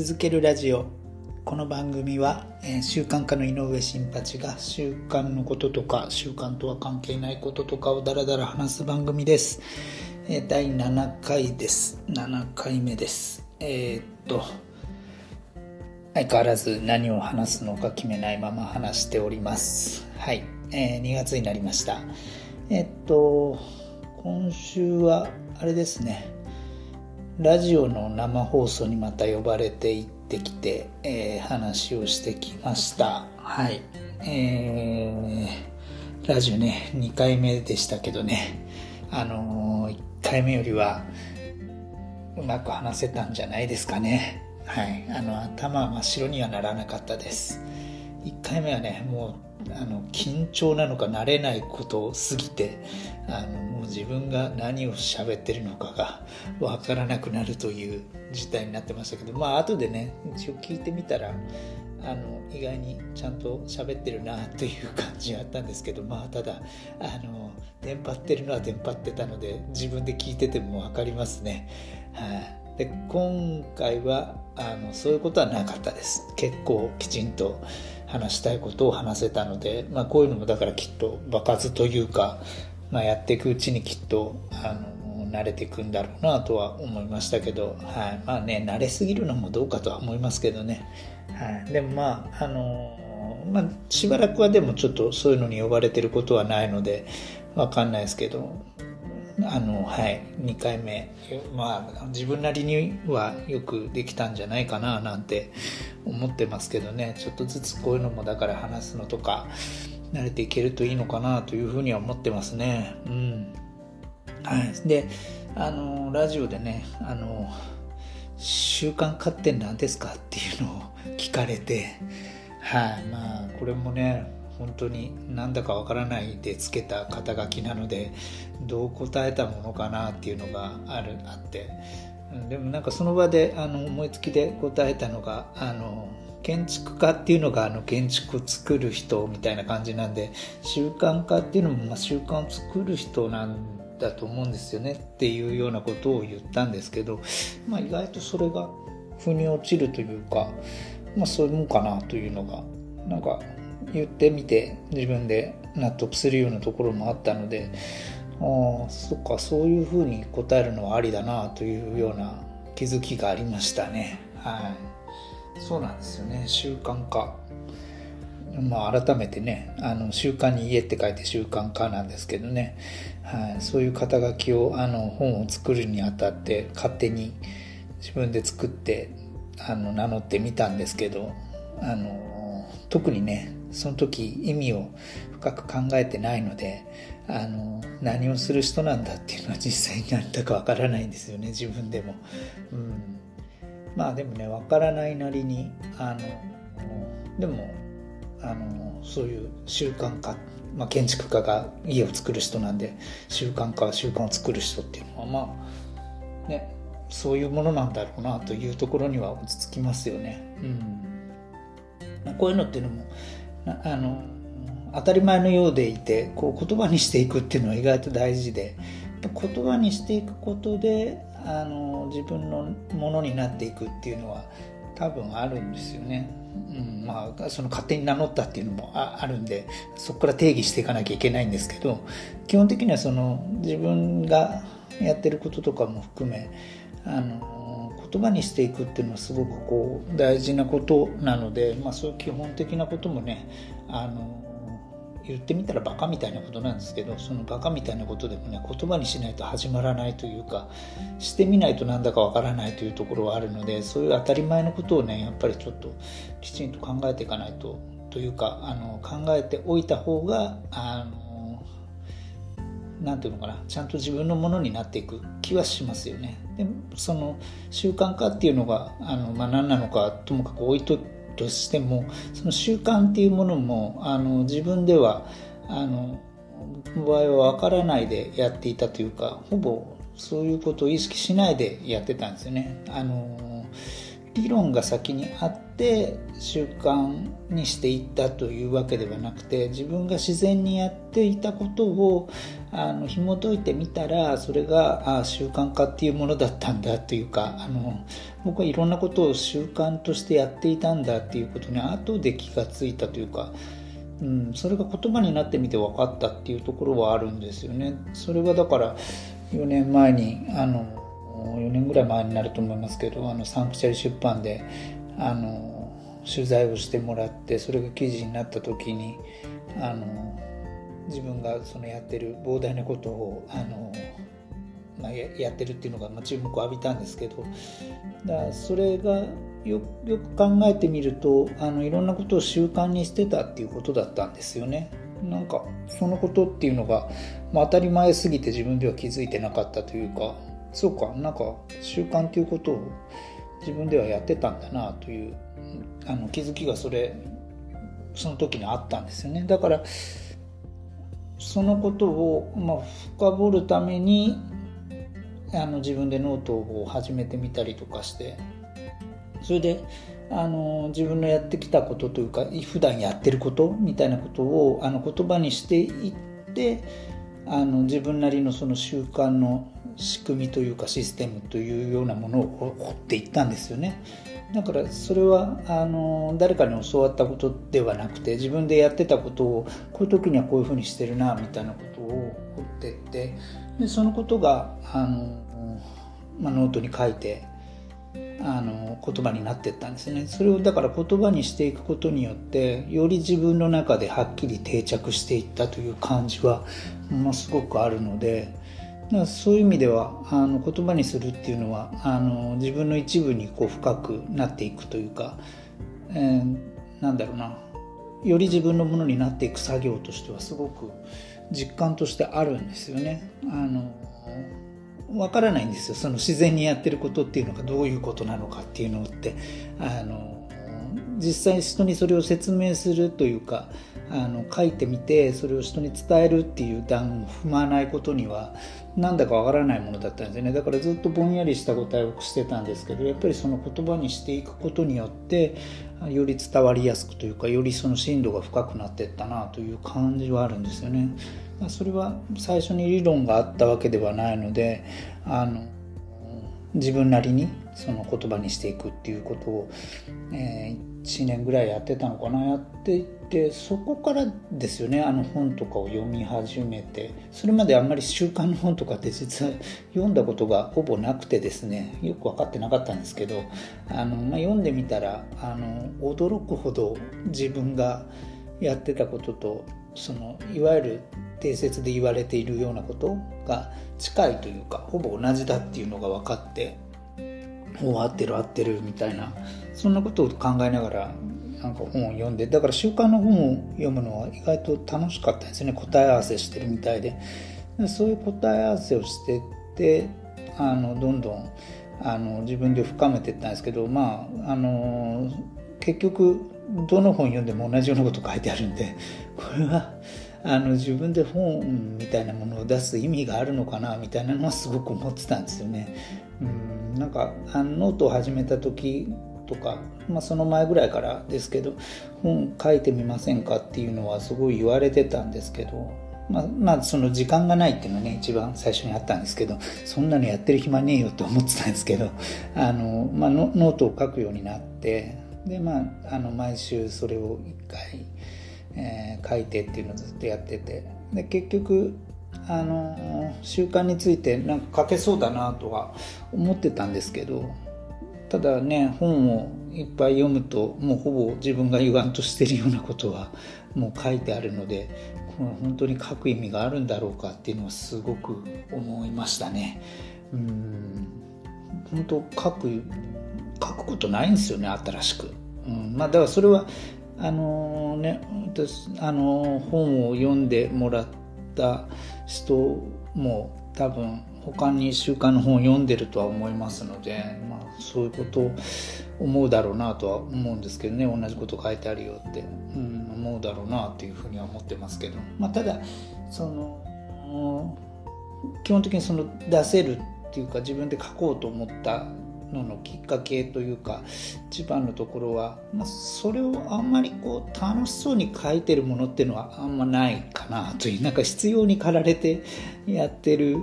続けるラジオ。この番組は、えー、習慣家の井上新八が習慣のこととか習慣とは関係ないこととかをダラダラ話す番組です、えー、第7回です。7回目です。えー、っと相変わらず何を話すのか決めないまま話しております。はい、えー、2月になりました。えっと今週はあれですね。ラジオの生放送にまた呼ばれて行ってきて、えー、話をしてきました。はい。えー、ラジオね2回目でしたけどね。あのー、1回目よりはうまく話せたんじゃないですかね。はい。あの頭は真っ白にはならなかったです。1回目はねもうあの緊張なのか慣れないことを過ぎてあのもう自分が何を喋ってるのかが分からなくなるという事態になってましたけどまあ後でね一応聞いてみたらあの意外にちゃんと喋ってるなという感じがあったんですけどまあただあのテンパってるのはテンパってたので自分で聞いてても分かりますね。はい、で今回はあのそういうことはなかったです。結構きちんと話したいことを話せたので、まあ、こういうのもだからきっと爆発というか、まあ、やっていくうちにきっとあの慣れていくんだろうなとは思いましたけど、はい、まあね慣れすぎるのもどうかとは思いますけどね、はい、でもまああのまあ、しばらくはでもちょっとそういうのに呼ばれてることはないのでわかんないですけどあのはい2回目。まあ自分なりにはよくできたんじゃないかななんて思ってますけどね。ちょっとずつこういうのもだから話すのとか慣れていけるといいのかなというふうには思ってますね。うん。はい。であのラジオでねあの習慣化って何ですかっていうのを聞かれてはい。まあこれもね本当になんだかわからないでつけた肩書きなのでどう答えたものかなっていうのがあるあって。でもなんかその場であの思いつきで答えたのがあの建築家っていうのがあの建築を作る人みたいな感じなんで習慣化っていうのもま習慣を作る人なんだと思うんですよねっていうようなことを言ったんですけど、まあ、意外とそれが腑に落ちるというか、まあ、そういうもんかなというのがなんか言ってみて自分で納得するようなところもあったのでああそっかそういうふうに答えるのはありだなというような気づきがありましたね。はい。そうなんですよね。習慣化。まあ改めてねあの習慣に家って書いて習慣化なんですけどね、はい、そういう肩書きをあの本を作るにあたって勝手に自分で作ってあの名乗ってみたんですけどあの特にねその時意味を深く考えてないのであの何をする人なんだっていうのは実際に何だかわからないんですよね自分でも。うん、まあでもねわからないなりにあのでもあのそういう習慣化、まあ、建築家が家を作る人なんで習慣化習慣を作る人っていうのはまあねそういうものなんだろうなというところには落ち着きますよね。うん、こういうのっていうのもあの当たり前のようでいてこう言葉にしていくっていうのは意外と大事で言葉にしていくことであの自分のものになっていくっていうのは多分あるんですよね。うん、まあその勝手に名乗ったっていうのもあるんでそこから定義していかなきゃいけないんですけど基本的にはその自分がやってることとかも含めあの言葉にしていくっていうのはすごくこう大事なことなので、まあ、そういう基本的なこともねあの言ってみたらバカみたいなことなんですけどそのバカみたいなことでもね言葉にしないと始まらないというかしてみないとなんだかわからないというところはあるのでそういう当たり前のことをねやっぱりちょっときちんと考えていかないとというかあの考えておいた方があの何て言うのかなちゃんと自分のものになっていく気はしますよね。でその習慣化っていうのがあの、まあ、何なのかともかく置いととしてもその習慣っていうものもあの自分ではあの場合は分からないでやっていたというかほぼそういうことを意識しないでやってたんですよね。あの理論が先にあって習慣にしていったというわけではなくて自分が自然にやっていたことをあの紐解いてみたらそれがあ習慣化っていうものだったんだというかあの僕はいろんなことを習慣としてやっていたんだっていうことに後で気がついたというか。うん、それが言葉になってみて分かったっていうところはあるんですよね。それはだから4年前にあの4年ぐらい前になると思いますけどあのサンクチャリ出版であの取材をしてもらってそれが記事になった時にあの自分がそのやってる膨大なことをあの、まあ、やってるっていうのが、まあ、注目を浴びたんですけどだそれがよよく考えてみるとあのいろんなことを習慣にしてたっていうことだったんですよね。なんかそのことっていうのが、まあ、当たり前すぎて自分では気づいてなかったというかそうかなんか習慣っていうことを自分ではやってたんだなというあの気づきがそれその時にあったんですよね。だからそのことを、まあ、深掘るためにあの自分でノートを始めてみたりとかしてそれであの自分のやってきたことというか普段やってることみたいなことをあの言葉にしていってあの自分なりのその習慣の仕組みというかシステムというようなものを掘っていったんですよね。だからそれはあの誰かに教わったことではなくて自分でやってたことをこういう時にはこういうふうにしてるなみたいなことを掘っていってでそのことがあの、まあ、ノートに書いてあの言葉になってったんですねそれをだから言葉にしていくことによってより自分の中ではっきり定着していったという感じはものすごくあるのでだかそういう意味ではあの言葉にするっていうのはあの自分の一部にこう深くなっていくというか、えー、なんだろうなより自分のものになっていく作業としてはすごく実感としてあるんですよね。あのわからないんですよ。その自然にやってることっていうのがどういうことなのかっていうのって。あの実際人にそれを説明するというかあの書いてみてそれを人に伝えるっていう段を踏まないことにはなんだかわからないものだったんですよね。だからずっとぼんやりした答えをしてたんですけどやっぱりその言葉にしていくことによってより伝わりやすくというかよりその深度が深くなっていったなという感じはあるんですよね。それは最初に理論があったわけではないのであの自分なりにその言葉にしていくっていうことを、えー、1年ぐらいやってたのかなやっていってそこからですよねあの本とかを読み始めてそれまであんまり習慣の本とかって実は読んだことがほぼなくてですねよく分かってなかったんですけどあの、まあ、読んでみたらあの驚くほど自分がやってたこととそのいわゆる定説で言われているようなことが近いというかほぼ同じだっていうのが分かってお合ってる合ってるみたいなそんなことを考えながらなんか本を読んでだから週刊の本を読むのは意外と楽しかったんですね。答え合わせしてるみたいで。そういう答え合わせをしてってあのどんどんあの自分で深めていったんですけどまああの結局どの本読んでも同じようなこと書いてあるんでこれはあの自分で本みたいなものを出す意味があるのかなみたいなのはすごく思ってたんですよね。うんなんかあのノートを始めた時とか、まあ、その前ぐらいからですけど本書いてみませんかっていうのはすごい言われてたんですけどまあ、まあ、その時間がないっていうのはね、一番最初にあったんですけど、そんなのやってる暇ねえよって思ってたんですけど、あの、まあ、ノートを書くようになって、で、まあ、あの、毎週それを一回、えー、書いてっていうのをずっとやっててで結局あの習慣についてなんか書けそうだなとは思ってたんですけどただね本をいっぱい読むともうほぼ自分が言わんとしてるようなことはもう書いてあるのでこの本当に書く意味があるんだろうかっていうのはすごく思いましたね。うん本当書く書くことないんですよね新しく。うん、まあだからそれはあのね私あの本を読んでもらった人も多分他に週刊の本を読んでるとは思いますので、まあ、そういうことを思うだろうなとは思うんですけどね同じこと書いてあるよって、うん、思うだろうなっていうふうには思ってますけど、まあ、ただその基本的にその出せるっていうか自分で書こうと思ったののきっかけというか一番のところは、まあ、それをあんまりこう楽しそうに書いてるものっていうのはあんまないかなというなんか必要に駆られてやってる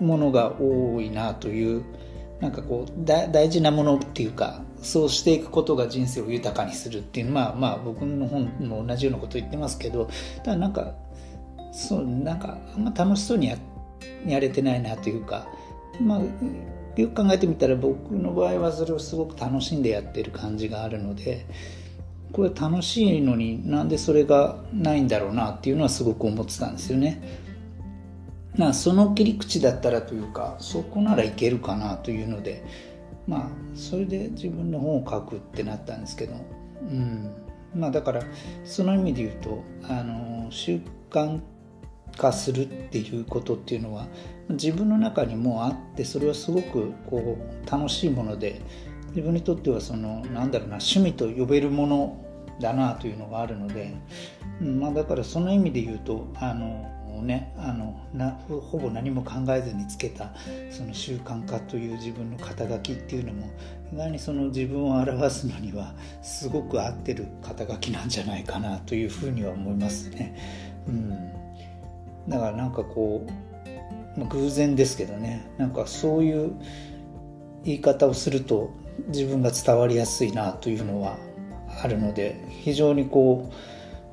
ものが多いなというなんかこう大事なものっていうかそうしていくことが人生を豊かにするっていうまあまあ僕の本も同じようなこと言ってますけどただなんかそうなんかあんま楽しそうにややれてないなというかまあよく考えてみたら僕の場合はそれをすごく楽しんでやってる感じがあるのでこれ楽しいのになんでそれがないんだろうなっていうのはすごく思ってたんですよね。まあその切り口だったらというかそこならいけるかなというのでまあそれで自分の本を書くってなったんですけどうんまあだからその意味で言うとあの習慣化するっていうことっていうのは自分の中にもあってそれはすごくこう楽しいもので自分にとってはそのなんだろうな趣味と呼べるものだなというのがあるので、まあ、だからその意味で言うとあのねあのなほぼ何も考えずにつけたその習慣化という自分の肩書きっていうのも意外にその自分を表すのにはすごく合ってる肩書きなんじゃないかなというふうには思いますね。うん、だからなんかこう、まあ、偶然ですけどねなんかそういう言い方をすると自分が伝わりやすいなというのはあるので非常にこう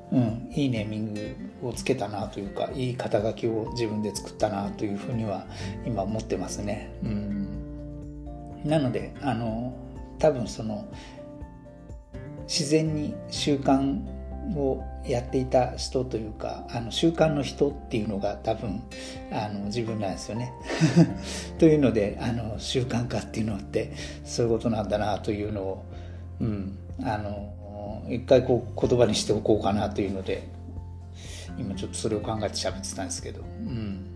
うん、いいネーミングをつけたなというかいい肩書きを自分で作ったなというふうには今思ってますね。うん、なのであの多分その自然に習慣をやっていた人というかあの習慣の人っていうのが多分あの自分なんですよね。というのであの習慣化っていうのってそういうことなんだなというのを、うん、あの一回こう言葉にしておこうかなというので今ちょっとそれを考えて喋ってたんですけど、うん、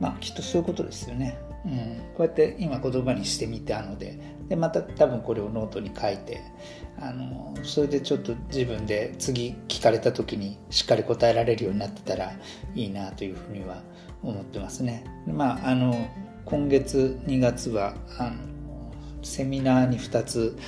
まあきっとそういうことですよね、うん、こうやって今言葉にしてみたのででまた多分これをノートに書いてあのそれでちょっと自分で次聞かれた時にしっかり答えられるようになってたらいいなというふうには思ってますね。まああの今月2月はあのセミナーに2つ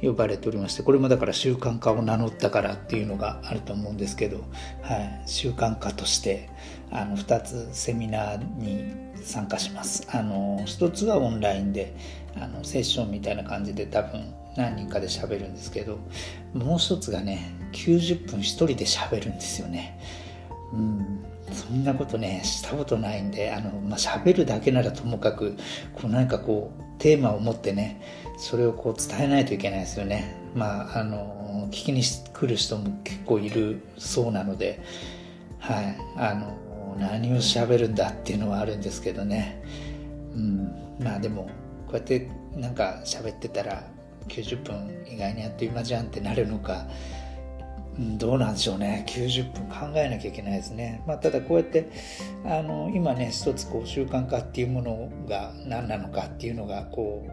呼ばれておりましてこれもだから習慣化を名乗ったからっていうのがあると思うんですけど、はい、習慣化としてあの2つセミナーに参加しますあの1つはオンラインであのセッションみたいな感じで多分何人かで喋るんですけどもう一つがね90分1人で喋るんですよね。うん。そんなことねしたことないんであの、まあ、喋るだけならともかくこうなんかこうテーマを持ってねそれをこう伝えないといけないですよね。まああの聞きに来る人も結構いるそうなのではい。あの何を喋るんだっていうのはあるんですけどね。うん。まあでもこうやってなんか喋ってたら90分意外にあっという間じゃんってなるのかどうなんでしょうね。90分考えなきゃいけないですね、まあ、ただこうやってあの今ね一つこう習慣化っていうものが何なのかっていうのがこ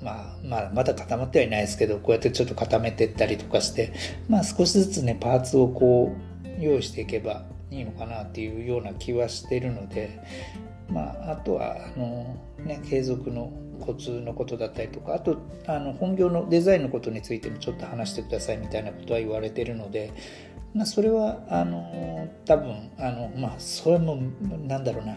う、まあ、まあまだ固まってはいないですけどこうやってちょっと固めていったりとかして、まあ、少しずつねパーツをこう用意していけばいいのかなっていうような気はしてるので、まあ、あとはあの、ね、継続のコツのことだったりとかあとあの本業のデザインのことについてもちょっと話してくださいみたいなことは言われてるので、まあ、それはあの多分あのまあそれもなんだろうな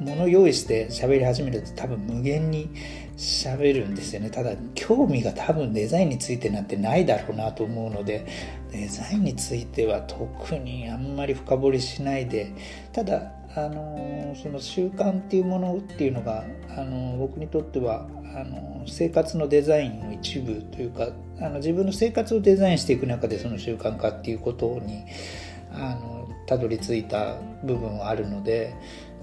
もの用意して喋り始めると多分無限に喋るんですよね。ただ興味が多分デザインについてなんてないだろうなと思うのでデザインについては特にあんまり深掘りしないでただあのその習慣っていうものっていうのがあの僕にとってはあの生活のデザインの一部というかあの自分の生活をデザインしていく中でその習慣化っていうことにあのたどり着いた部分はあるので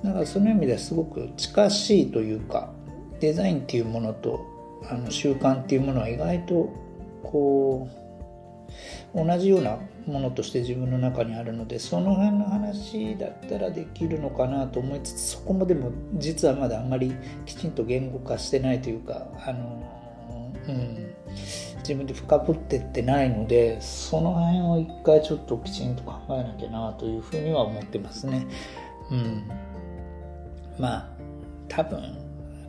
だからその意味ではすごく近しいというかデザインっていうものとあの習慣っていうものは意外とこう同じようなものとして自分の中にあるのでその辺の話だったらできるのかなと思いつつそこもでも実はまだあんまりきちんと言語化してないというかあの、うん、自分で深掘ってってないのでその辺を一回ちょっときちんと考えなきゃなというふうには思ってますね。うん、まあ多分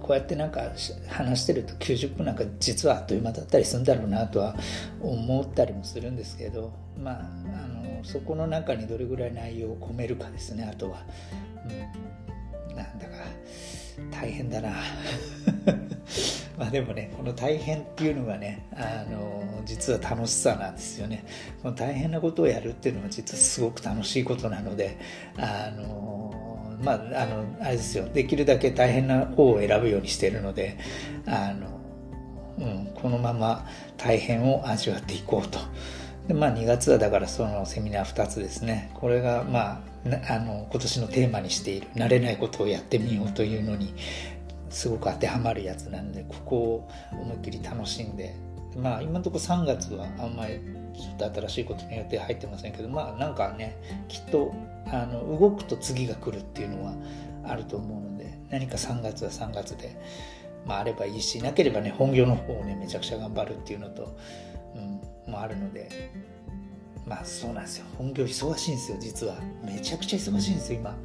こうやってなんか話してると90分なんか実はあっという間だったりするんだろうなとは思ったりもするんですけどまああのそこの中にどれぐらい内容を込めるかですねあとは、うん、なんだか大変だな。まあでもねこの大変っていうのがねあの実は楽しさなんですよね。この大変なことをやるっていうのは実はすごく楽しいことなのであのまああのあれですよ。できるだけ大変な方を選ぶようにしているのであの、うん、このまま大変を味わっていこうと。でまあ、2月はだからそのセミナー2つですね。これがまああの今年のテーマにしている慣れないことをやってみようというのにすごく当てはまるやつなんでここを思いっきり楽しんで。まあ今のところ3月はあんまりちょっと新しいことに予定入ってませんけどまあなんかねきっとあの動くと次が来るっていうのはあると思うので何か3月は3月で、まあ、あればいいしなければね本業の方をねめちゃくちゃ頑張るっていうのと、うん、もあるのでまあそうなんですよ本業忙しいんですよ実はめちゃくちゃ忙しいんですよ今。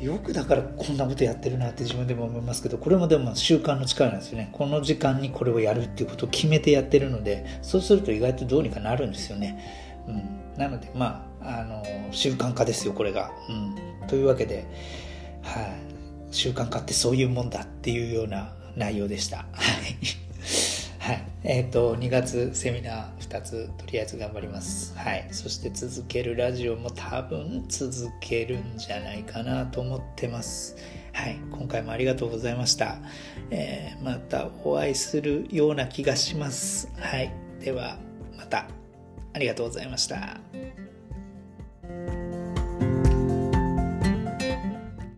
よくだからこんなことやってるなって自分でも思いますけどこれもでも習慣の力なんですよね。この時間にこれをやるっていうことを決めてやってるのでそうすると意外とどうにかなるんですよね、うん、なのでまああの習慣化ですよこれが、うん、というわけで、はい、習慣化ってそういうもんだっていうような内容でした。はい。はい。えっ、ー、と、2月セミナー2つ、とりあえず頑張ります。はい。そして続けるラジオも多分続けるんじゃないかなと思ってます。はい。今回もありがとうございました。えー、またお会いするような気がします。はい。では、また。ありがとうございました。